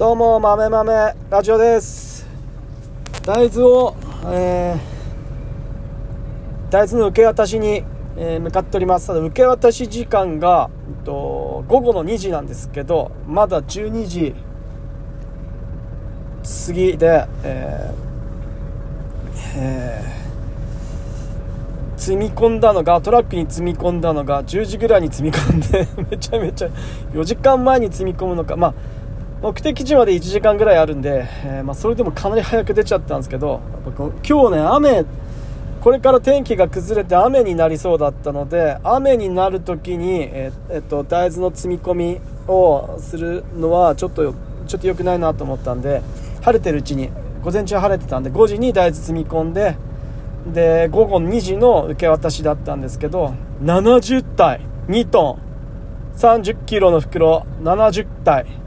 どうも豆豆ラジオです。大豆を、えー、大豆の受け渡しに、えー向かっております。ただ受け渡し時間が、えっと、午後の2時なんですけどまだ12時過ぎで、えーえー積み込んだのがトラックに積み込んだのが10時ぐらいに積み込んで めちゃめちゃ4時間前に積み込むのかまあ目的地まで1時間ぐらいあるんで、えーまあ、それでもかなり早く出ちゃったんですけど今日ね雨これから天気が崩れて雨になりそうだったので雨になる時に、えーえっと大豆の積み込みをするのはちょっとちょっと良くないなと思ったんで晴れてるうちに午前中晴れてたんで5時に大豆積み込んでで午後2時の受け渡しだったんですけど70体2トン30キロの袋70体。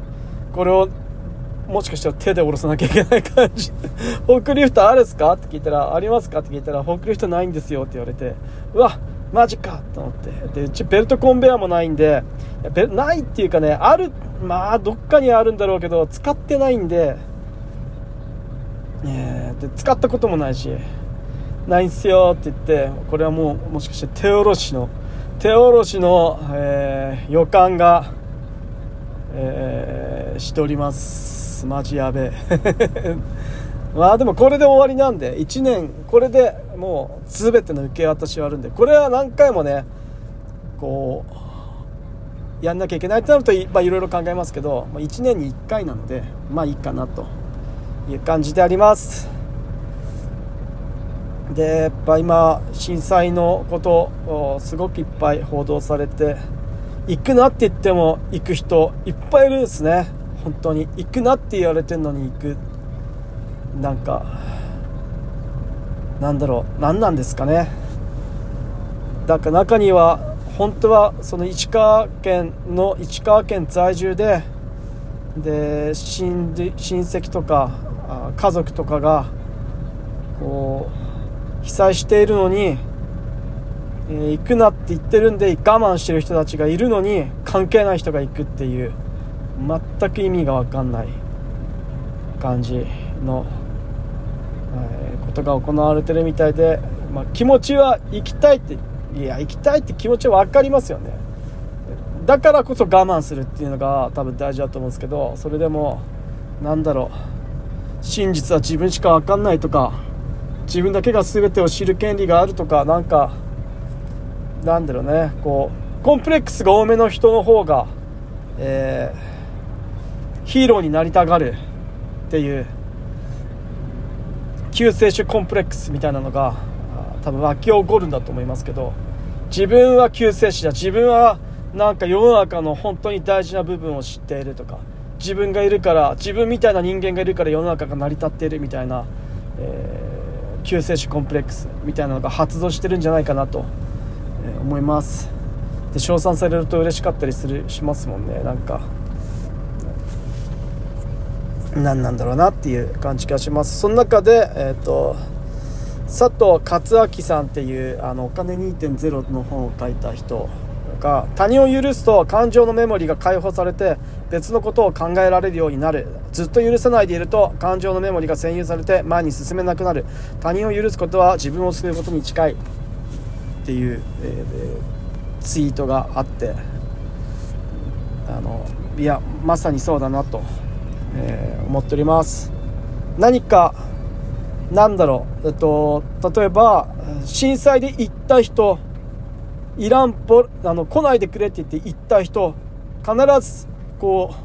これをもしかしたら手で下ろさなきゃいけない感じ。フォークリフトあるっすか？って聞いたらありますか？って聞いたらフォークリフトないんですよって言われて。うわマジか。と思って。でうちベルトコンベヤーもないんでないっていうかねあるまあどっかにあるんだろうけど使ってないんで。えーで使ったこともないしないんすよって言ってこれはもうもしかして手下ろしの手下ろしの、えー予感が、えーしております。マジやべえ。まあでもこれで終わりなんで1年これでもう全ての受け渡しはあるんでこれは何回もねこうやんなきゃいけないってなるとい,、まあ、いろいろ考えますけど、まあ、1年に1回なのでまあいいかなという感じであります。でやっぱ今震災のことすごくいっぱい報道されて行くなって言っても行く人いっぱいいるんですね。本当に行くなって言われてるのに行く。なんかなんだろう何なんですかね。だから中には本当はその石川県の石川県在住でで親親戚とか家族とかがこう被災しているのに、えー行くなって言ってるんで我慢してる人たちがいるのに関係ない人が行くっていう。全く意味が分かんない感じの、えーことが行われてるみたいで、まあ、気持ちは行きたいっていや行きたいって気持ちは分かりますよね。だからこそ我慢するっていうのが多分大事だと思うんですけどそれでもなんだろう。真実は自分しか分かんないとか自分だけが全てを知る権利があるとかなんかなんだろうね。こうコンプレックスが多めの人の方が、えーヒーローになりたがるっていう救世主コンプレックスみたいなのが多分湧き起こるんだと思いますけど自分は救世主だ自分はなんか世の中の本当に大事な部分を知っているとか自分がいるから自分みたいな人間がいるから世の中が成り立っているみたいな、えー救世主コンプレックスみたいなのが発動してるんじゃないかなと、えー思います。で称賛されると嬉しかったりするしますもんねなんか。何なんだろうなっていう感じがします。その中でえっ、と佐藤勝明さんっていうあのお金2.0の本を書いた人が他人を許すと感情のメモリが解放されて別のことを考えられるようになる。ずっと許さないでいると感情のメモリが占有されて前に進めなくなる。他人を許すことは自分を救うことに近い。っていう、えーツイートがあって。あのいやまさにそうだなと、えー思っております。何かなんだろう、えっと、例えば震災で行った人いらんぽあの来ないでくれって言って行った人必ずこ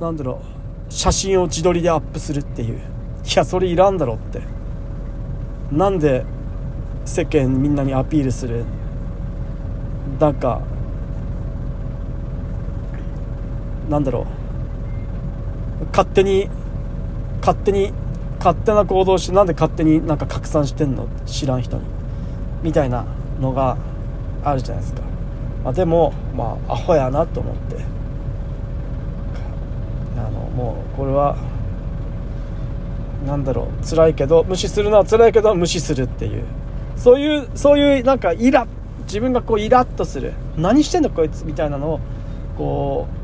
うなんだろう。写真を自撮りでアップするっていう。いやそれいらんだろうって。なんで世間みんなにアピールする。なんかなんだろう。勝手に勝手に勝手な行動してなんで勝手になんか拡散してんの？知らん人に。みたいなのがあるじゃないですか、まあ、でもまあアホやなと思って。あのもうこれはなんだろう。辛いけど無視するのは辛いけど無視するっていう。そういうそういうなんかイラ自分がこうイラッとする。何してんのこいつ？みたいなのをこう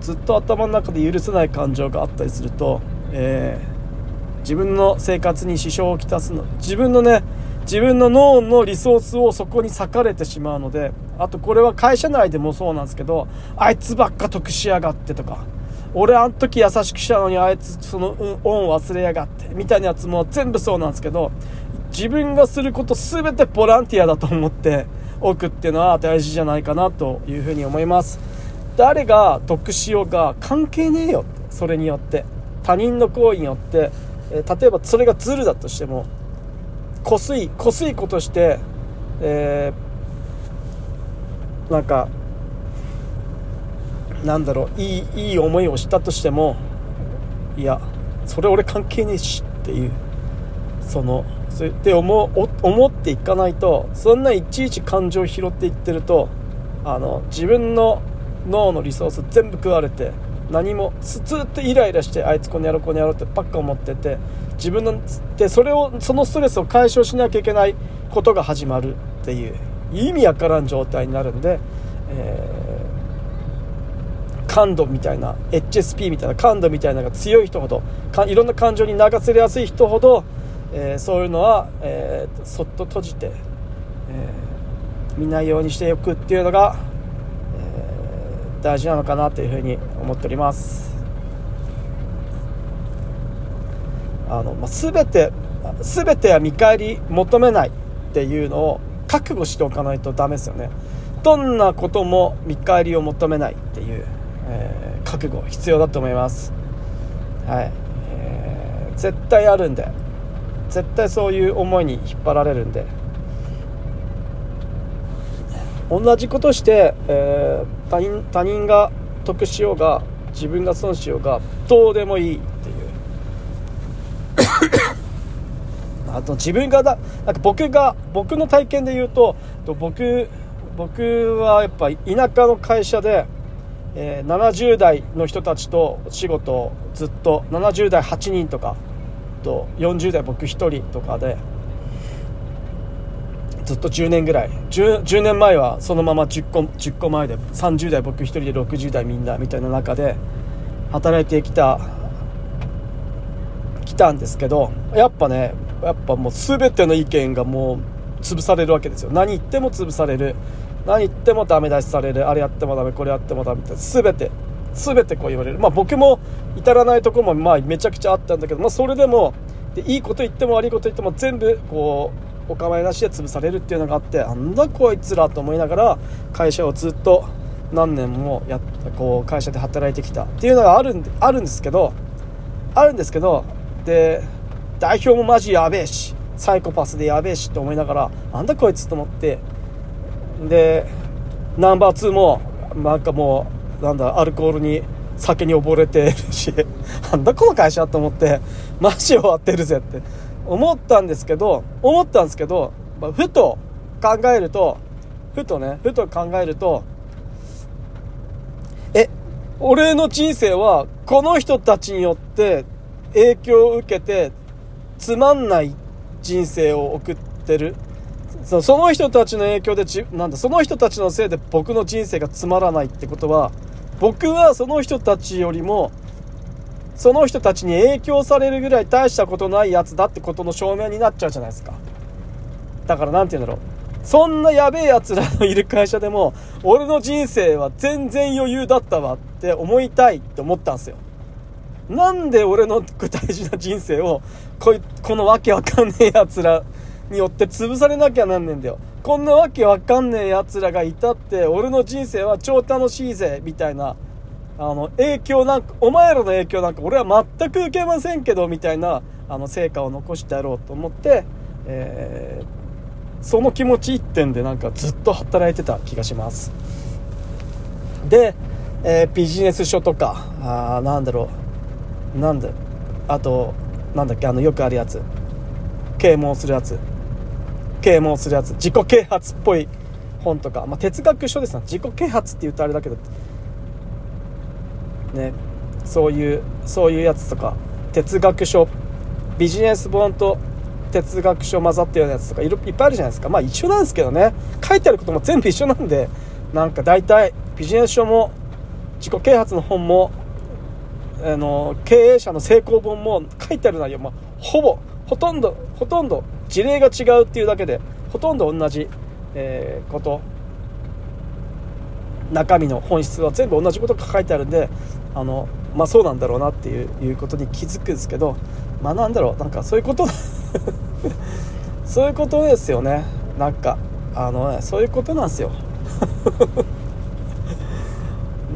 ずっと頭の中で許せない感情があったりすると、えー、自分の生活に支障をきたすの自分のね自分の脳のリソースをそこに割かれてしまうのであとこれは会社内でもそうなんですけどあいつばっか得しやがってとか俺あん時優しくしたのにあいつその恩忘れやがってみたいなやつも全部そうなんですけど自分がすること全てボランティアだと思っておくっていうのは大事じゃないかなというふうに思います。誰が得しようが関係ねえよそれによって。他人の行為によって、えー、例えばそれがズルだとしてもこすいこすいことして、えー、なんかなんだろういいいい思いをしたとしてもいやそれ俺関係ねえしっていう。そのそうやって思思っていかないとそんないちいち感情を拾っていってるとあの自分の脳のリソース全部食われて何もずっとイライラしてあいつこの野郎この野郎ってばっか思ってて自分のでそれをそのストレスを解消しなきゃいけないことが始まるっていう意味わからん状態になるんで、えー、感度みたいな HSP みたいな感度みたいなのが強い人ほどかいろんな感情に流せやすい人ほど、えー、そういうのは、えー、そっと閉じて、え見ないようにしておくっていうのが大事なのかなというふうに思っております。あの、まあ、全て全ては見返り求めないっていうのを覚悟しておかないとダメですよね。どんなことも見返りを求めないっていう、えー、覚悟必要だと思います。はい、えー、絶対あるんで絶対そういう思いに引っ張られるんで。同じことして、えー、他人他人が得しようが自分が損しようがどうでもいいっていう。あと自分がだなんか僕が僕の体験で言うと僕僕はやっぱ田舎の会社で、えー、70代の人たちと仕事をずっと70代8人とかと40代僕1人とかでずっと10年ぐらい。10, 10, 年前はそのまま10個 ,10 個前で30代僕1人で60代みんなみたいな中で働いてきた来たんですけどやっぱねやっぱもう全ての意見がもう潰されるわけですよ。何言っても潰される。何言ってもダメ出しされる。あれやってもダメこれやってもダメって全て全てこう言われる。まあ僕も至らないとこもまあめちゃくちゃあったんだけど、まあ、それでもでいいこと言っても悪いこと言っても全部こうお構いなしで潰されるっていうのがあってなんだこいつらと思いながら会社をずっと何年もやこう会社で働いてきたっていうのがあるんであるんですけどあるんですけどで代表もマジやべえしサイコパスでやべえしと思いながらなんだこいつと思ってでナンバー2もなんかもうなんだアルコールに酒に溺れてるし なんだこの会社と思ってマジ終わってるぜって。思ったんですけど、思ったんですけど、まあ、ふと考えると、ふとね、ふと考えると、え、俺の人生はこの人たちによって影響を受けてつまんない人生を送ってる。その人たちの影響でち、なんだ、その人たちのせいで僕の人生がつまらないってことは、僕はその人たちよりもその人たちに影響されるぐらい大したことないやつだってことの証明になっちゃうじゃないですか。だから何て言うんだろう。そんなやべえ奴らのいる会社でも、俺の人生は全然余裕だったわって思いたいって思ったんですよ。なんで俺の大事な人生を、こい、このわけわかんねえ奴らによって潰されなきゃなんねえんだよ。こんなわけわかんねえ奴らがいたって、俺の人生は超楽しいぜ、みたいなあの、影響なんか、お前らの影響なんか俺は全く受けませんけど、みたいな、あの、成果を残してやろうと思って、えー、その気持ち一点でなんかずっと働いてた気がします。で、えー、ビジネス書とか、あなんだろう、なんだ、あと、なんだっけ、あの、よくあるやつ。啓蒙するやつ。啓蒙するやつ。自己啓発っぽい本とか、まあ、哲学書ですな。自己啓発って言うとあれだけど、ねそういうそういうやつとか哲学書ビジネス本と哲学書混ざったようなやつとかいっぱいあるじゃないですか。まあ一緒なんですけどね。書いてあることも全部一緒なんでなんか大体ビジネス書も自己啓発の本もあの経営者の成功本も書いてある内容もほぼほとんどほとんど事例が違うっていうだけでほとんど同じ、えー、こと。中身の本質は全部同じことが書いてあるんであのまあそうなんだろうなっていういうことに気づくんですけどまあなんだろうなんかそういうこと そういうことですよね。なんかあの、ね、そういうことなんですよ。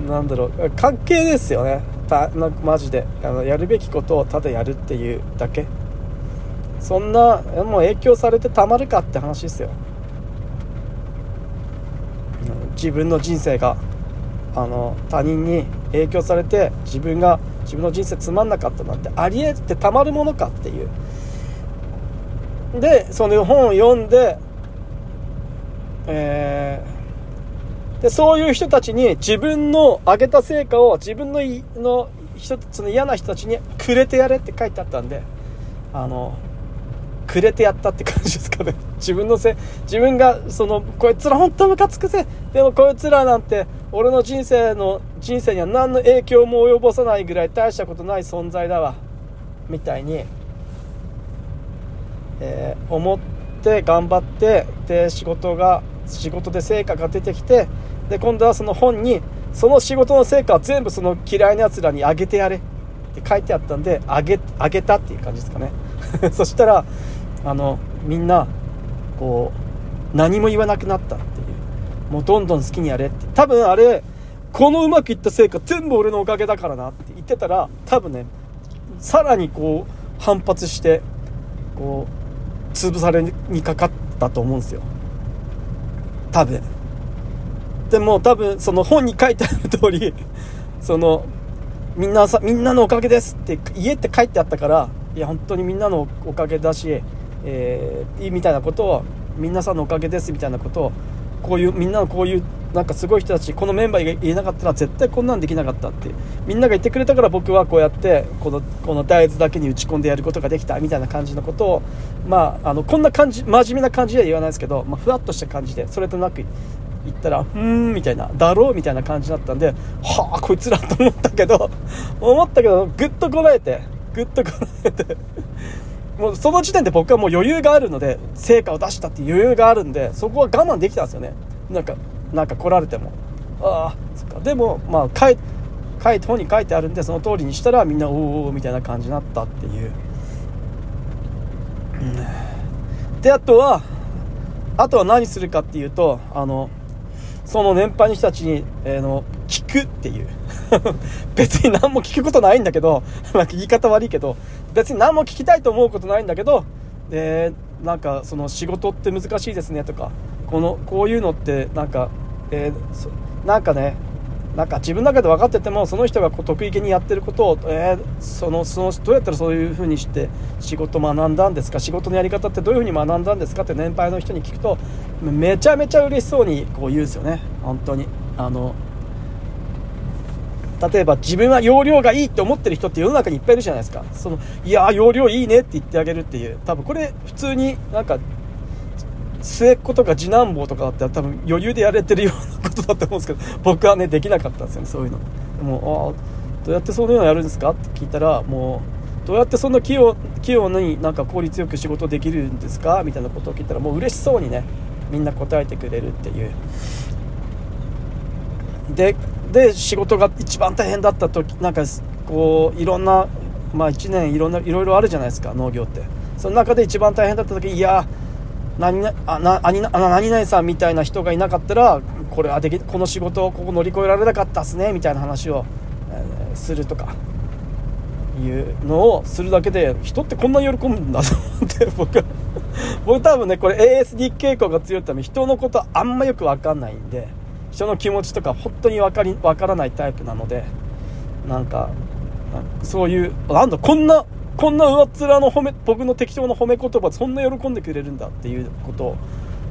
なんだろう関係ですよね。たなマジで。あのやるべきことをただやるっていうだけ。そんなもう影響されてたまるかって話ですよ。自分の人生があの他人に影響されて自分が自分の人生つまんなかったなんてありえてたまるものかっていう。でその本を読んでえー、でそういう人たちに自分の上げた成果を自分のの人その嫌な人たちにくれてやれって書いてあったんであのくれてやったって感じですかね。自分のせい自分がそのこいつら本当ムカつくぜ。でもこいつらなんて俺の人生の人生には何の影響も及ぼさないぐらい大したことない存在だわ。みたいに、えー、思って頑張ってで仕事が仕事で成果が出てきてで今度はその本にその仕事の成果を全部その嫌いなやつらにあげてやれって書いてあったんであげあげたっていう感じですかね。そしたらあのみんなこう何も言わなくなったっていう。もうどんどん好きにやれって。多分あれこのうまくいった成果全部俺のおかげだからなって言ってたら多分ねさらにこう反発してこう潰されにかかったと思うんですよ。多分。でも多分その本に書いてある通りそのみんなさみんなのおかげですって家って書いてあったからいや本当にみんなのおかげだしえー、みたいなことを皆さんのおかげですみたいなことをこういうみんなのこういうなんかすごい人たちこのメンバーが言えなかったら絶対こんなんできなかったってみんなが言ってくれたから僕はこうやってこのこの大豆だけに打ち込んでやることができたみたいな感じのことをまああのこんな感じ真面目な感じでは言わないですけど、まあ、ふわっとした感じでそれとなく言ったら「うーん」みたいな「だろう」みたいな感じだったんではあこいつらと思ったけど思ったけどぐっとこらえてぐっとこらえてもうその時点で僕はもう余裕があるので成果を出したっていう余裕があるんでそこは我慢できたんですよね。なんかなんか来られても。ああそっか。でもまあ書い書い本に書いてあるんでその通りにしたらみんなおおみたいな感じになったっていう、うん、であとはあとは何するかっていうとあのその年配の人たちに、えー、の聞くっていう。別に何も聞くことないんだけどなんか言い方悪いけど別に何も聞きたいと思うことないんだけどでなんかその仕事って難しいですねとかこのこういうのってなんか、えー、なんかねなんか自分の中で分かっててもその人がこう得意げにやってることを、えー、そのそのどうやったらそういう風にして仕事学んだんですか？仕事のやり方ってどういう風に学んだんですか？って年配の人に聞くとめちゃめちゃ嬉しそうにこう言うんですよね。本当に。あの例えば自分は容量がいいって思ってる人って世の中にいっぱいいるじゃないですか。そのいや容量いいねって言ってあげるっていう。多分これ普通になんか末っ子とか次男坊とかだったら多分余裕でやれてるようなことだと思うんですけど僕はねできなかったんですよねそういうの。でもあどうやってそういうのやるんですかって聞いたらもうどうやってそんな器用器用になんか効率よく仕事できるんですかみたいなことを聞いたらもう嬉しそうにねみんな答えてくれるっていう。でで仕事が一番大変だった時なんかこういろんなまあ1年いろんないろいろあるじゃないですか農業って。その中で一番大変だった時いや何々あな何何さんみたいな人がいなかったらこれはできこの仕事をここ乗り越えられなかったっすねみたいな話を、えー、するとかいうのをするだけで人ってこんな喜ぶんだと思って 僕僕多分ねこれ ASD 傾向が強いため人のことあんまよく分かんないんで人の気持ちとか本当に分かり分からないタイプなのでなんかそういうなんだこんなこんな上っ面の褒め僕の適当な褒め言葉そんな喜んでくれるんだっていうことを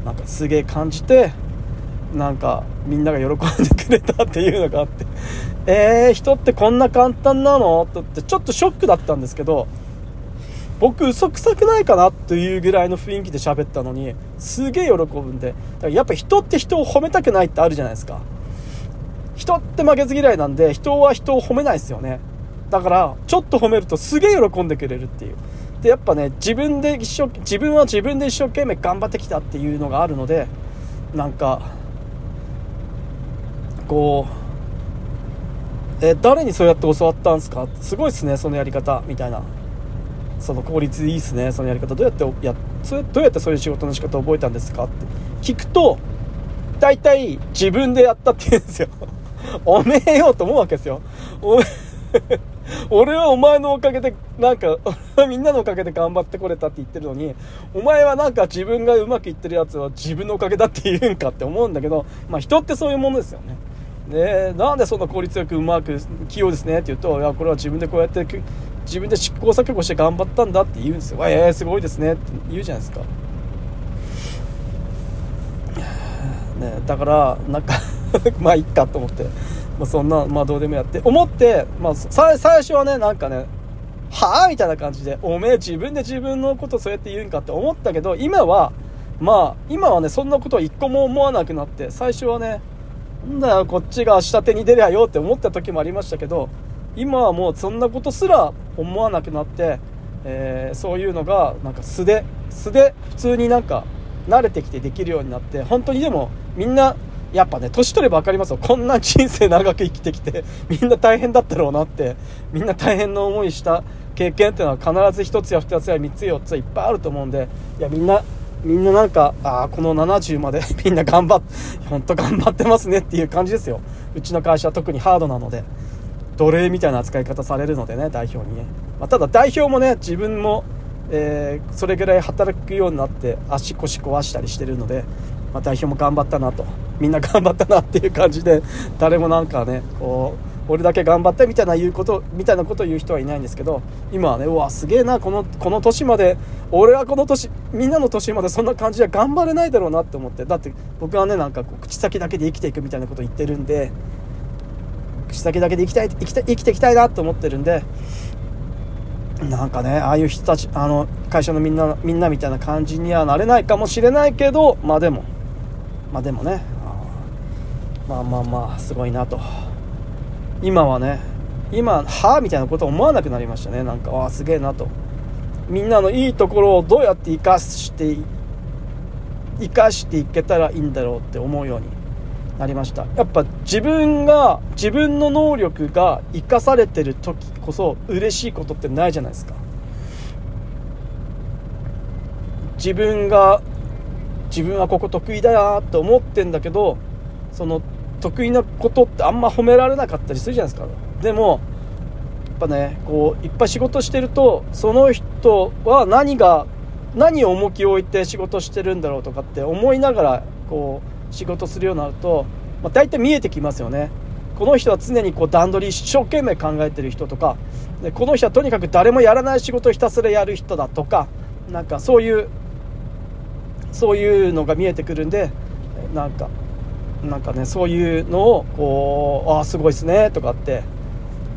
なんかすげえ感じてなんかみんなが喜んでくれたっていうのがあってえー、人ってこんな簡単なの？ってちょっとショックだったんですけど僕嘘くさくないかなというぐらいの雰囲気で喋ったのにすげえ喜ぶんで。だからやっぱ人って人を褒めたくないってあるじゃないですか。人って負けず嫌いなんで人は人を褒めないですよね。だからちょっと褒めるとすげえ喜んでくれるっていう。でやっぱね自分で一生自分は自分で一生懸命頑張ってきたっていうのがあるのでなんかこうえ誰にそうやって教わったんですか？すごいっすねそのやり方みたいな。その効率いいっすねそのやり方。どうやってやそれどうやってそういう仕事の仕方を覚えたんですか？って聞くと大体自分でやったって言うんですよ。おめえよと思うわけですよ。俺はお前のおかげで、なんか、みんなのおかげで頑張ってこれたって言ってるのに、お前はなんか自分がうまくいってるやつは自分のおかげだって言うんかって思うんだけど、まあ人ってそういうものですよね。で、なんでそんな効率よくうまく器用ですね？って言うと、いや、これは自分でこうやって、自分で試行錯誤して頑張ったんだって言うんですよ。えー、すごいですねって言うじゃないですか。ね、だから、なんか まあいっかと思って。まあ、そんな、まあ、どうでもやって思って、まあ、最初はねなんかねはあみたいな感じでおめえ自分で自分のことそうやって言うんかって思ったけど今はまあ今はねそんなことは一個も思わなくなって最初はねなんだよこっちが下手に出りゃよって思った時もありましたけど今はもうそんなことすら思わなくなって、えー、そういうのがなんか素で素で普通になんか慣れてきてできるようになって本当にでもみんなやっぱね、年取れば分かりますよ。こんな人生長く生きてきて、みんな大変だったろうなって、みんな大変な思いした経験っていうのは必ず1つや2つや3つ4ついっぱいあると思うんで、いや、みんな、みんななんか、ああ、この70まで みんな頑張っ、ほんと頑張ってますねっていう感じですよ。うちの会社は特にハードなので、奴隷みたいな扱い方されるのでね、代表にね。まあ、ただ代表もね、自分も、えー、それぐらい働くようになって足腰壊したりしてるので、まあ、代表も頑張ったなとみんな頑張ったなっていう感じで誰もなんかねこう俺だけ頑張ってみたいな言うことみたいなことを言う人はいないんですけど今はねうわすげえなこのこの年まで俺はこの年みんなの年までそんな感じで頑張れないだろうなって思ってだって僕はねなんかこう口先だけで生きていくみたいなこと言ってるんで口先だけで生きたい生きた生きていきたいなと思ってるんでなんかねああいう人たちあの会社のみんなみんなみたいな感じにはなれないかもしれないけどまあでもまあでもねまあまあまあすごいなと。今はね今はあみたいなことは思わなくなりましたね。なんかああすげえなと。みんなのいいところをどうやって生かして生かしていけたらいいんだろうって思うように。なりました。やっぱ自分が自分の能力が生かされてる時こそ嬉しいことってないじゃないですか。自分が自分はここ得意だよって思ってんだけどその得意なことってあんま褒められなかったりするじゃないですか。でもやっぱねこういっぱい仕事してるとその人は何が何を重きを置いて仕事してるんだろうとかって思いながらこう仕事するようになると、まあ、大体見えてきますよね。この人は常にこう段取り一生懸命考えてる人とかでこの人はとにかく誰もやらない仕事をひたすらやる人だとかなんかそういうそういうのが見えてくるんでなんかなんかねそういうのをこう「ああすごいっすね」とかって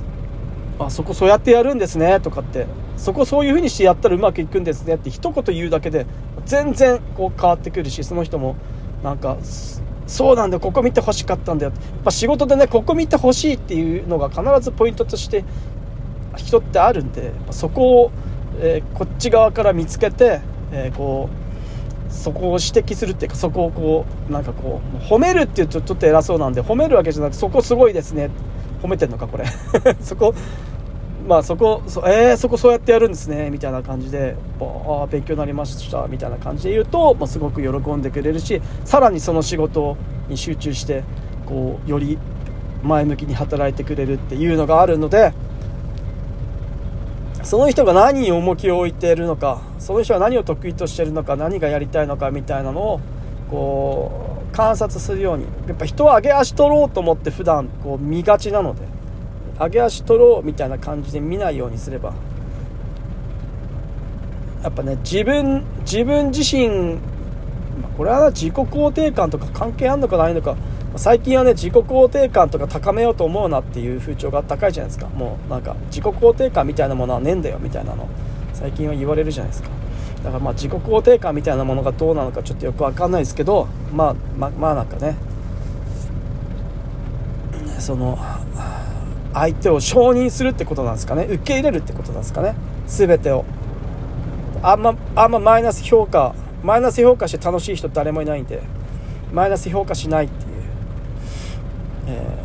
「あそこそうやってやるんですね」とかって「そこそういう風にしてやったらうまくいくんですね」って一言言うだけで全然こう変わってくるしその人もなんかそうなんだここ見てほしかったんだよ。やっぱ仕事でねここ見てほしいっていうのが必ずポイントとして人ってあるんでそこを、えー、こっち側から見つけて、えー、こうそこを指摘するっていうかそこをこうなんかこう褒めるっていうとちょっと偉そうなんで褒めるわけじゃなくてそこすごいですね。褒めてんのかこれ。そこまあそこそえー、そこそうやってやるんですねみたいな感じでああ勉強になりましたみたいな感じで言うと、まあ、すごく喜んでくれるしさらにその仕事に集中してこうより前向きに働いてくれるっていうのがあるのでその人が何に重きを置いているのかその人は何を得意としているのか何がやりたいのかみたいなのをこう観察するようにやっぱ人は上げ足取ろうと思って普段こう見がちなので上げ足取ろうみたいな感じで見ないようにすればやっぱね自分自分自身これは自己肯定感とか関係あるのかないのか最近はね自己肯定感とか高めようと思うなっていう風潮が高いじゃないですか。もうなんか自己肯定感みたいなものはねえんだよみたいなの。最近は言われるじゃないですか。だからまあ自己肯定感みたいなものがどうなのかちょっとよく分かんないですけどまあままあなんかね。その相手を承認するってことなんですかね？受け入れるってことなんですかね？全てを。あんまあんまマイナス評価マイナス評価して楽しい人誰もいないんでマイナス評価しないっていう、え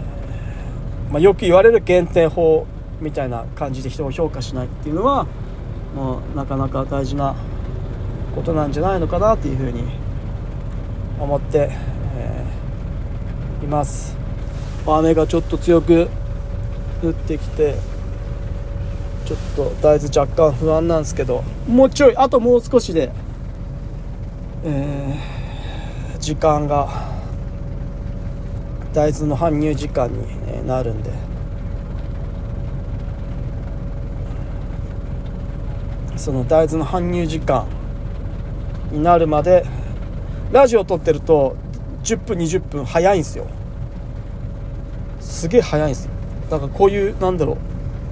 ー、まあ、よく言われる減点法みたいな感じで人を評価しないっていうのはもうなかなか大事なことなんじゃないのかなっていうふうに思って、えー、います。雨がちょっと強く降ってきてちょっと大豆若干不安なんですけどもうちょいあともう少しで、えー、時間が大豆の搬入時間になるんで。その大豆の搬入時間になるまでラジオ撮ってると10分20分早いんですよ。すげえ早いんですよ。だかこういうなんだろう。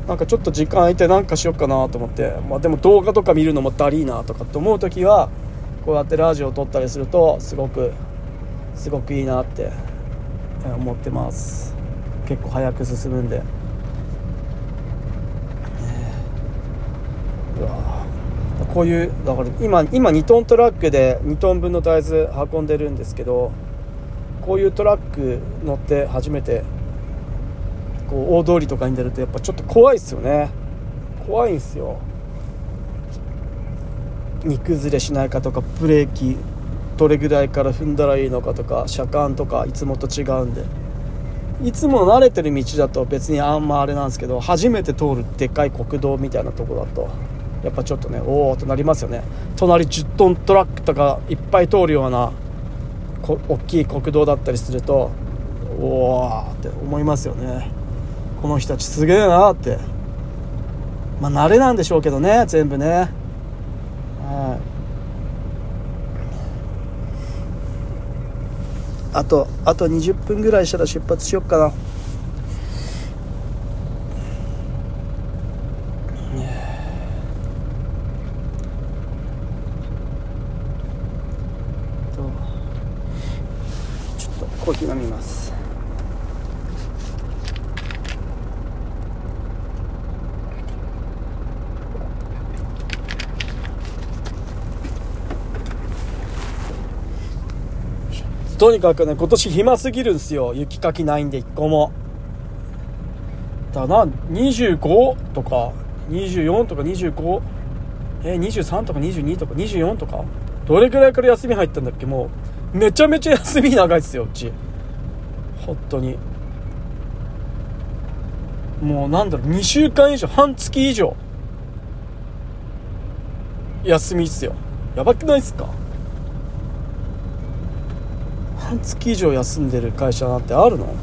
なんかちょっと時間空いて何かしようかなと思って、まあ、でも動画とか見るのもだりーなとかって思う時はこうやってラジオを撮ったりするとすごくすごくいいなって思ってます。結構早く進むんで。うわこういうだから今今2トントラックで2トン分の大豆運んでるんですけどこういうトラック乗って初めてこう大通りとかに出るとやっぱちょっと怖いっすよね。怖いんすよ。荷崩れしないかとかブレーキどれぐらいから踏んだらいいのかとか車間とかいつもと違うんで。いつも慣れてる道だと別にあんまあれなんですけど初めて通るでっかい国道みたいなとこだとやっぱちょっとねおおとなりますよね。隣10トントラックとかいっぱい通るような大きい国道だったりするとおおって思いますよね。この人たちすげえなって。まあ慣れなんでしょうけどね全部ね。はい。あとあと20分ぐらいしたら出発しよっかなコーヒー飲みますとにかくね今年暇すぎるんですよ。雪かきないんで1個も。だな25とか24とか25え23とか22とか24とかどれぐらいから休み入ったんだっけもう。めちゃめちゃ休み長いっすようち。本当に。もうなんだろう2週間以上半月以上。休みっすよ。やばくないっすか？半月以上休んでる会社なんてあるの？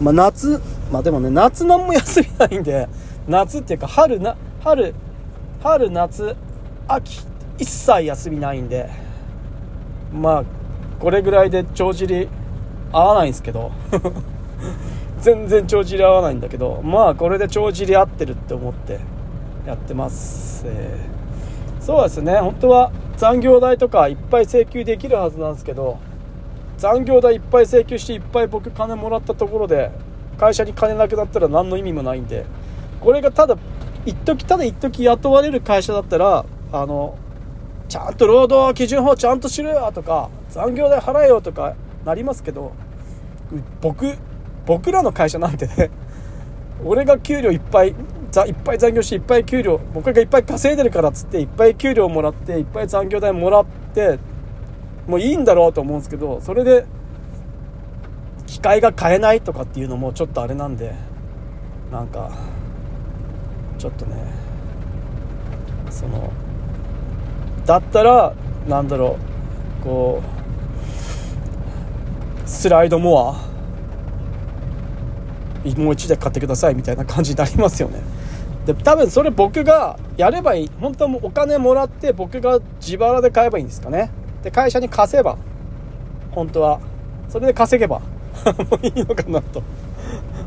まあ夏まあでもね夏なんも休みないんで 夏っていうか春な春春夏秋一切休みないんでまあこれぐらいで帳尻合わないんですけど 全然帳尻合わないんだけどまあこれで帳尻合ってるって思ってやってます、えー、そうですね。本当は残業代とかいっぱい請求できるはずなんですけど残業代いっぱい請求していっぱい僕金もらったところで会社に金なくなったら何の意味もないんで。これがただ一時ただ一時雇われる会社だったらあのちゃんと労働基準法ちゃんとしろよとか残業代払えよとかなりますけど僕僕らの会社なんてね俺が給料いっぱいざいっぱい残業していっぱい給料僕がいっぱい稼いでるからっつっていっぱい給料もらっていっぱい残業代もらってもういいんだろうと思うんですけどそれで機械が買えないとかっていうのもちょっとあれなんでなんかちょっとねそのだったらなんだろうこうスライドモアもう一台買ってくださいみたいな感じになりますよね。で多分それ僕がやればいい本当はもうお金もらって僕が自腹で買えばいいんですかね。で会社に貸せば本当は。それで稼げば もういいのかなと。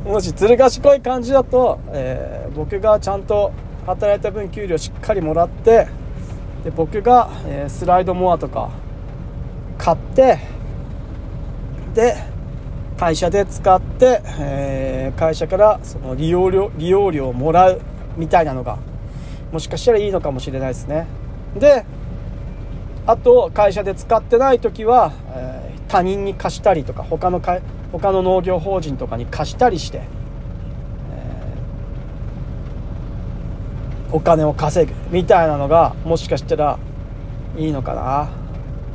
もしずる賢い感じだと、えー、僕がちゃんと働いた分給料しっかりもらってで僕が、えー、スライドモアとか買ってで会社で使って、えー、会社からその利用料利用料をもらうみたいなのがもしかしたらいいのかもしれないですね。であと会社で使ってない時は、えー、他人に貸したりとか他のか他の農業法人とかに貸したりして、えー、お金を稼ぐみたいなのがもしかしたらいいのかな。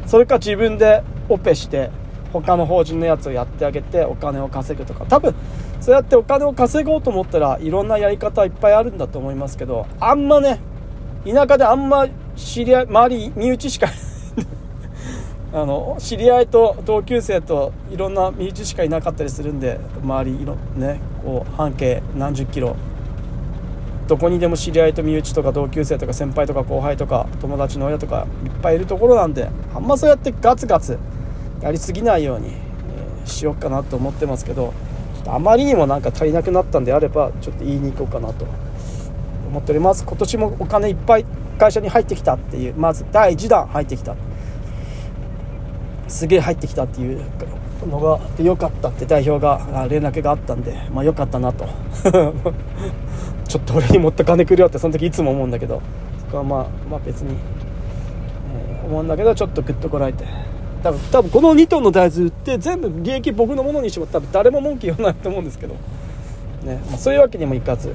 それか自分でオペして他の法人のやつをやってあげてお金を稼ぐとか。多分そうやってお金を稼ごうと思ったらいろんなやり方いっぱいあるんだと思いますけどあんまね田舎であんま知り合い周り身内しか あの知り合いと同級生といろんな身内しかいなかったりするんで周りいろねこう半径何十キロ。どこにでも知り合いと身内とか同級生とか先輩とか後輩とか友達の親とかいっぱいいるところなんであんまそうやってガツガツやりすぎないように、えー、しようかなと思ってますけどちょっとあまりにもなんか足りなくなったんであればちょっと言いに行こうかなと思っております。今年もお金いっぱい会社に入ってきたっていうまず第1弾入ってきた。すげえ入ってきたっていうのがでよかったって代表が連絡があったんでまあよかったなと。ちょっと俺にもっと金くるよってその時いつも思うんだけど。そこはまあまあ別に、えー、思うんだけどちょっとグッとこらえて。多分多分この2トンの大豆売って全部利益僕のものにしても多分誰も文句言わないと思うんですけど、ねまあ、そういうわけにもいかず。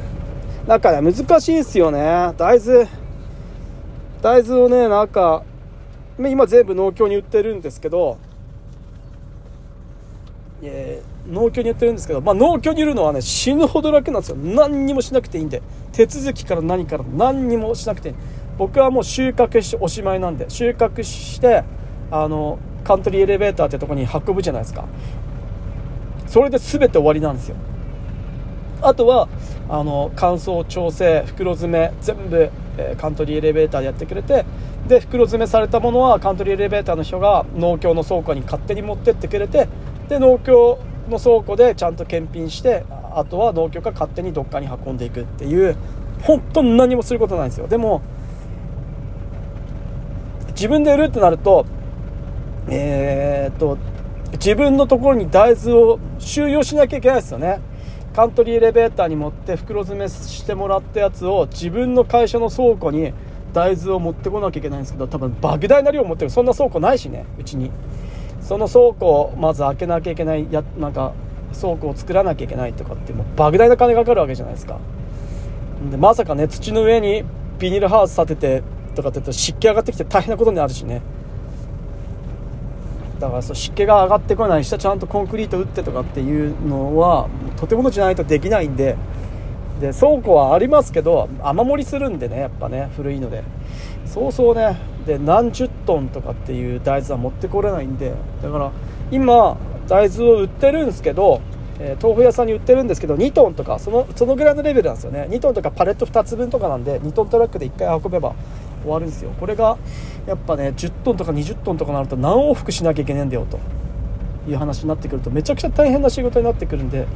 だから難しいんすよね。大豆。大豆をねなんか今全部農協に売ってるんですけどえ、農協に売ってるんですけど、まあ、農協に売るのはね死ぬほど楽なんですよ。何にもしなくていいんで。手続きから何から何にもしなくていい。僕はもう収穫しておしまいなんで。収穫してあのカントリーエレベーターってとこに運ぶじゃないですか。それで全て終わりなんですよ。あとはあの乾燥調整袋詰め全部、え、カントリーエレベーターでやってくれてで袋詰めされたものはカントリーエレベーターの人が農協の倉庫に勝手に持ってってくれてで農協の倉庫でちゃんと検品してあとは農協が勝手にどっかに運んでいくっていう本当に何もすることないんですよ。でも自分で売るってなるとえー、っと自分のところに大豆を収容しなきゃいけないですよね。カントリーエレベーターに持って袋詰めしてもらったやつを自分の会社の倉庫に大豆を持ってこなきゃいけないんですけど多分莫大な量持ってる。そんな倉庫ないしねうちに。その倉庫をまず開けなきゃいけないやなんか倉庫を作らなきゃいけないとかってもう莫大な金かかるわけじゃないですか。でまさかね土の上にビニールハウス建ててとかって言うと湿気上がってきて大変なことになるしね。だからそう湿気が上がってこない下ちゃんとコンクリート打ってとかっていうのはとてもじゃないとできないんで。で倉庫はありますけど雨漏りするんでねやっぱね古いので。そうそうね。で何十トンとかっていう大豆は持ってこれないんで。だから今大豆を売ってるんですけど、えー、豆腐屋さんに売ってるんですけど2トンとかそのそのぐらいのレベルなんですよね。2トンとかパレット2つ分とかなんで2トントラックで1回運べば終わるんですよ。これがやっぱね10トンとか20トンとかなると何往復しなきゃいけないんだよと。いう話になってくるとめちゃくちゃ大変な仕事になってくるんで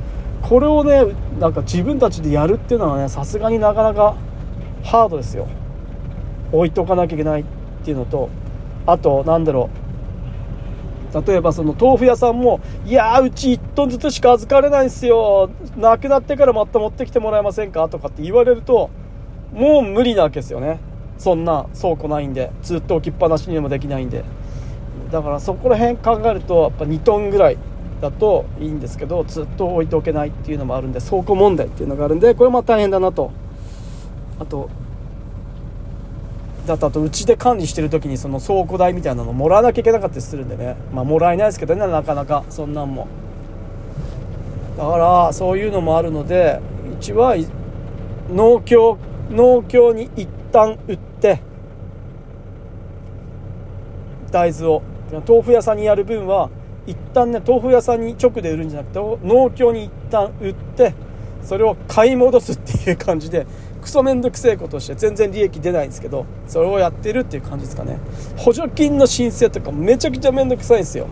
これをねなんか自分たちでやるっていうのはねさすがになかなかハードですよ。置いとかなきゃいけないっていうのとあとなんだろう。例えばその豆腐屋さんも「いやうち1トンずつしか預かれないんすよ。なくなってからまた持ってきてもらえませんか?」とかって言われるともう無理なわけですよね。そんな倉庫ないんでずっと置きっぱなしにもできないんで。だからそこら辺考えるとやっぱ2トンぐらいだといいんですけどずっと置いておけないっていうのもあるんで倉庫問題っていうのがあるんでこれも大変だなと。あとだとあとうちで管理してる時にその倉庫代みたいなのもらわなきゃいけなかったりするんでね。まあもらえないですけどねなかなか。そんなんも。だからそういうのもあるのでうちは農協農協に一旦売って大豆を。豆腐屋さんにやる分は一旦ね豆腐屋さんに直で売るんじゃなくて農協に一旦売ってそれを買い戻すっていう感じでクソめんどくせえことして全然利益出ないんですけどそれをやってるっていう感じですかね。補助金の申請とかめちゃくちゃめんどくさいんですよ。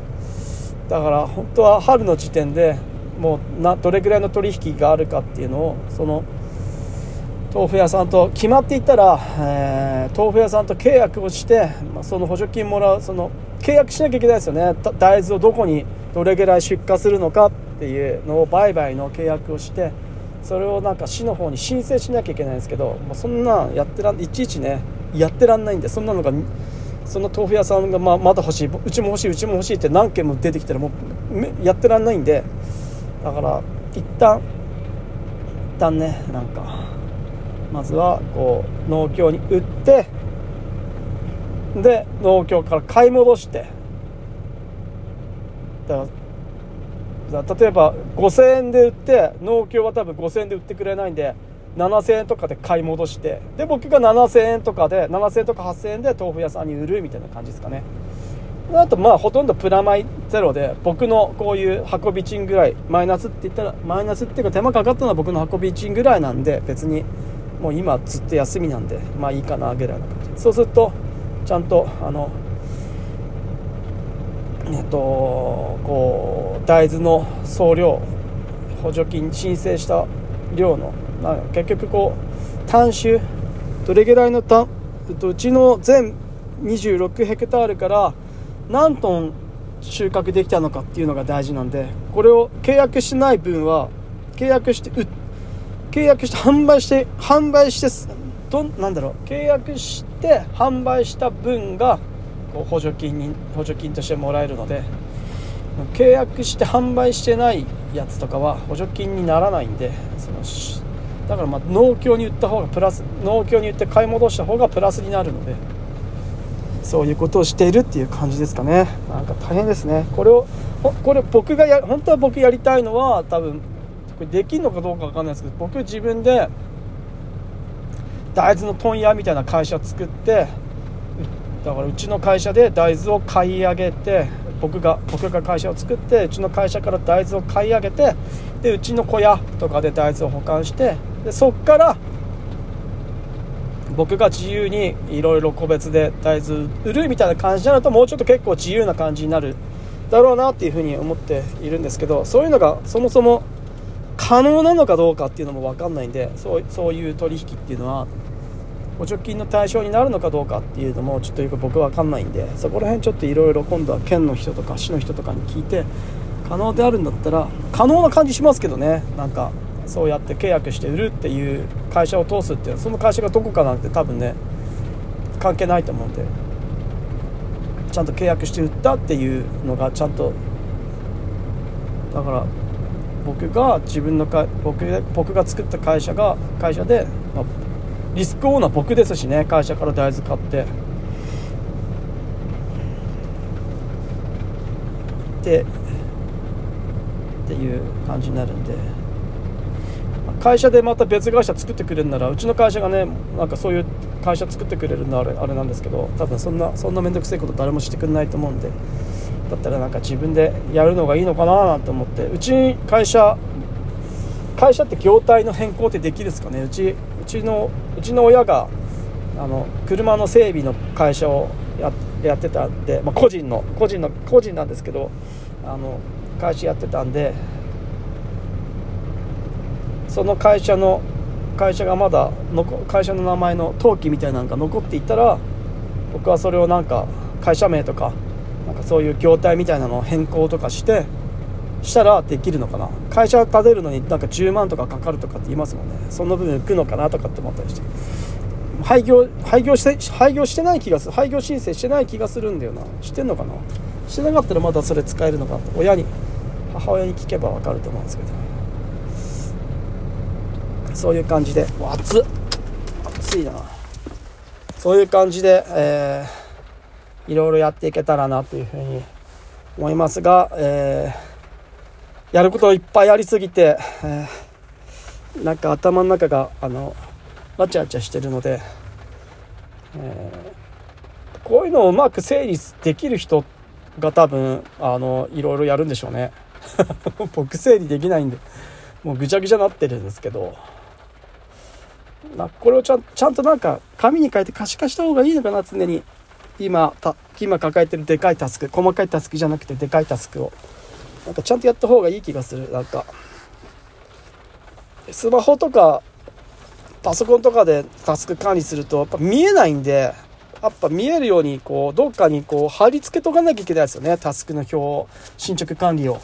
だから本当は春の時点でもうなどれぐらいの取引があるかっていうのをその豆腐屋さんと決まっていったら、えー、豆腐屋さんと契約をして、まあ、その補助金もらうその契約しなきゃいけないですよね。大豆をどこにどれぐらい出荷するのかっていうのを売買の契約をしてそれをなんか市の方に申請しなきゃいけないんですけど、まあ、そんなやってらんいちいちねやってらんないんでそんなのがその豆腐屋さんがままだ欲しいうちも欲しいうちも欲しいって何件も出てきたらもうやってらんないんでだから一旦一旦ねなんかまずはこう農協に売ってで農協から買い戻して。だから例えば5000円で売って農協は多分5000円で売ってくれないんで7000円とかで買い戻して。で僕が7000円とかで7000円とか8000円で豆腐屋さんに売るみたいな感じですかね。あとまあほとんどプラマイゼロで僕のこういう運び賃ぐらいマイナスって言ったらマイナスっていうか手間かかったのは僕の運び賃ぐらいなんで別にもう今ずっと休みなんでまあいいかなぐらいな感じ。そうするとちゃんとあのえっとこう大豆の総量補助金申請した量の結局こう単種どれぐらいの単うちの全26ヘクタールから何トン収穫できたのかっていうのが大事なんでこれを契約してない分は契約して契約して販売して販売してどなんだろう。契約して販売した分がこう補助金に補助金としてもらえるので契約して販売してないやつとかは補助金にならないんでそのだからま農協に売った方がプラス農協に売って買い戻した方がプラスになるのでそういうことをしているっていう感じですかね。なんか大変ですね。これをこれ僕がや本当は僕やりたいのは多分これできるのかどうか分かんないですけど僕自分で大豆の問屋みたいな会社を作ってだからうちの会社で大豆を買い上げて僕が僕が会社を作ってうちの会社から大豆を買い上げてでうちの小屋とかで大豆を保管してでそっから僕が自由にいろいろ個別で大豆売るみたいな感じになるともうちょっと結構自由な感じになるだろうなっていうふうに思っているんですけどそういうのがそもそも可能なのかどうかっていうのも分かんないんでそうそういう取引っていうのは補助金の対象になるのかどうかっていうのもちょっとよく僕分かんないんでそこら辺ちょっといろいろ今度は県の人とか市の人とかに聞いて可能であるんだったら可能な感じしますけどね。なんかそうやって契約して売るっていう会社を通すっていうその会社がどこかなんて多分ね関係ないと思うんでちゃんと契約して売ったっていうのがちゃんとだから僕が自分のか僕僕が作った会社が会社で、まあ、リスクオーナー僕ですしね。会社から大豆買って。でっていう感じになるんで。会社でまた別会社作ってくれるならうちの会社がねなんかそういう会社作ってくれるのあれあれなんですけど多分そんなそんな面倒くさいこと誰もしてくれないと思うんで。だったらなんか自分でやるのがいいのかななんて思って。うち会社会社って業態の変更ってできるんですかね。うちうちのうちの親があの車の整備の会社をややってたんで、まあ、個人の個人の個人なんですけどあの会社やってたんでその会社の会社がまだ会社の名前の登記みたいなのが残っていたら僕はそれをなんか会社名とかなんかそういう業態みたいなのを変更とかしてしたらできるのかな？会社建てるのになんか10万とかかかるとかって言いますもんね。その部分浮くのかなとかって思ったりして。廃業廃業して廃業してない気がする廃業申請してない気がするんだよな。してんのかな？してなかったらまだそれ使えるのかな親に母親に聞けば分かると思うんですけど。そういう感じで。熱っ。熱いな。そういう感じで、えー、いろいろやっていけたらなというふうに思いますが、えー、やることいっぱいありすぎて、えー、なんか頭の中があのわちゃわちゃしてるので、えー、こういうのをうまく整理できる人が多分あのいろいろやるんでしょうね。僕整理できないんでもうぐちゃぐちゃなってるんですけどまあ、これをちゃんちゃんとなんか紙に書いて可視化した方がいいのかな常に。今た今抱えてるでかいタスク細かいタスクじゃなくてでかいタスクを。なんかちゃんとやった方がいい気がするなんか。スマホとかパソコンとかでタスク管理するとやっぱ見えないんでやっぱ見えるようにこうどっかにこう貼り付けとかなきゃいけないですよねタスクの表進捗管理を。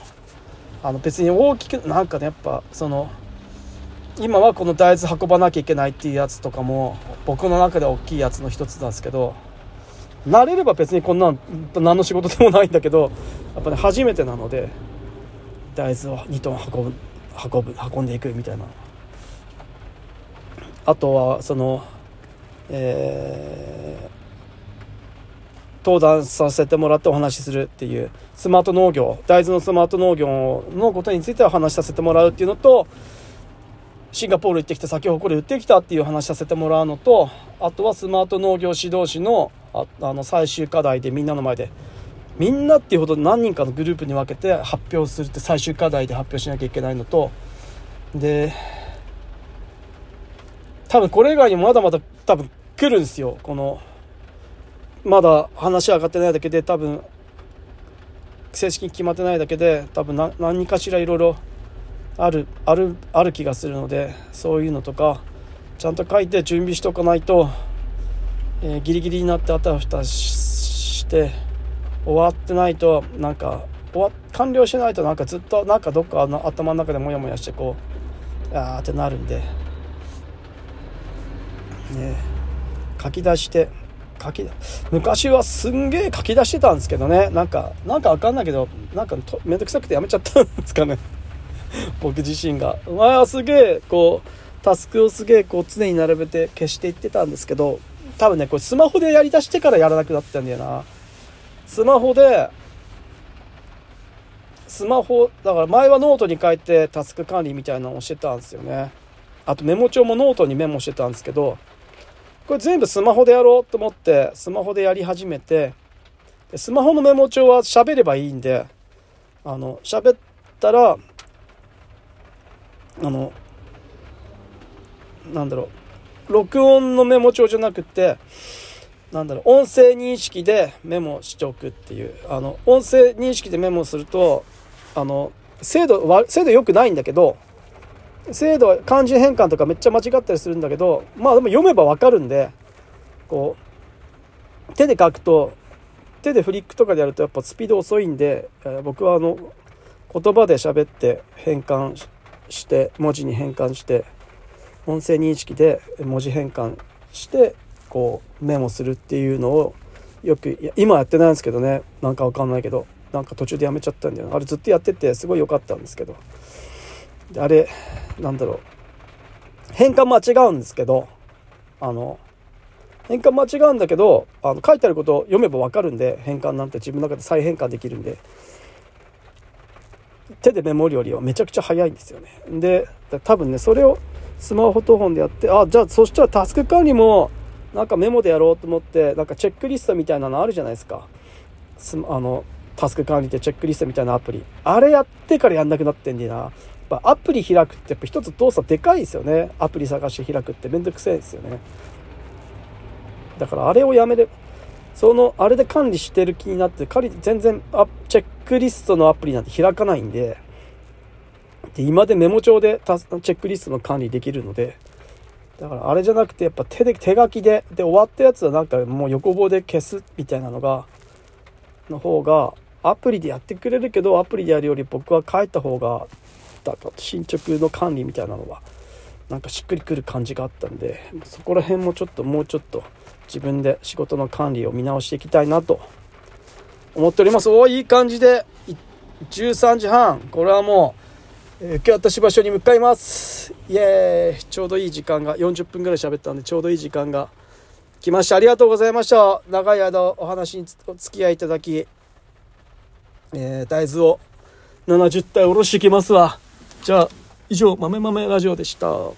あの別に大きくなんかねやっぱその今はこの大豆運ばなきゃいけないっていうやつとかも僕の中では大きいやつの一つなんですけど慣れれば別にこんなん何の仕事でもないんだけどやっぱね初めてなので大豆を2トン運ぶ運ぶ運んでいくみたいな。あとはそのえー、登壇させてもらってお話しするっていうスマート農業大豆のスマート農業のことについては話しさせてもらうっていうのとシンガポール行ってきて先ほこり売ってきたっていう話させてもらうのとあとはスマート農業指導士のああの最終課題でみんなの前でみんなっていうほど何人かのグループに分けて発表するって最終課題で発表しなきゃいけないのとで多分これ以外にもまだまだ多分来るんですよ。このまだ話上がってないだけで多分正式に決まってないだけで多分何かしらいろいろあるあるある気がするのでそういうのとかちゃんと書いて準備しておかないと、えー、ギリギリになってあたふたして終わってないとなんか終わ完了しないとなんかずっとなんかどっかの頭の中でモヤモヤしてこうあーってなるんで。ね。書き出して書き昔はすんげえ書き出してたんですけどね。なんかなんかわかんないけどなんかめんどくさくてやめちゃったんですかね。僕自身が。前はすげえこうタスクをすげえこう常に並べて消していってたんですけど多分ねこれスマホでやりだしてからやらなくなったんだよな。スマホでスマホだから前はノートに書いてタスク管理みたいなのをしてたんですよね。あとメモ帳もノートにメモしてたんですけどこれ全部スマホでやろうと思ってスマホでやり始めてスマホのメモ帳は喋ればいいんであの喋ったらあのなんだろう。録音のメモ帳じゃなくてなんだろう音声認識でメモしておくっていう。あの音声認識でメモするとあの精度精度良くないんだけど精度は漢字変換とかめっちゃ間違ったりするんだけどまあでも読めば分かるんでこう手で書くと手でフリックとかでやるとやっぱスピード遅いんで、えー、僕はあの言葉で喋って変換して文字に変換して音声認識で文字変換してこうメモするっていうのをよくや今やってないんですけどね。なんかわかんないけど。なんか途中でやめちゃったんだよ。あれずっとやっててすごい良かったんですけど。あれなんだろう。変換間違うんですけどあの変換間違うんだけどあの書いてあることを読めば分かるんで変換なんて自分の中で再変換できるんで。手でメモるよりはめちゃくちゃ早いんですよね。で多分ねそれをスマホと本でやってあじゃあそしたらタスク管理もなんかメモでやろうと思ってなんかチェックリストみたいなのあるじゃないですか。すあのタスク管理でチェックリストみたいなアプリ。あれやってからやんなくなってんでな。やっぱアプリ開くってやっぱ一つ動作でかいですよね。アプリ探して開くってめんどくせえですよね。だからあれをやめる。そのあれで管理してる気になって全然あチェックリストのアプリなんて開かないんでで今でメモ帳でチェックリストの管理できるのでだからあれじゃなくてやっぱ手で手書きでで終わったやつはなんかもう横棒で消すみたいなのがの方がアプリでやってくれるけどアプリでやるより僕は書いた方がだか進捗の管理みたいなのはなんかしっくりくる感じがあったんでそこら辺もちょっともうちょっと自分で仕事の管理を見直していきたいなと思っております。おいい感じで13時半。これはもう、えー、受け渡し場所に向かいます。イエーイ。ちょうどいい時間が40分ぐらい喋ったんでちょうどいい時間が来ました。ありがとうございました。長い間お話にお付き合いいただき、えー、大豆を70体おろしてきますわ。じゃあ以上豆豆ラジオでした。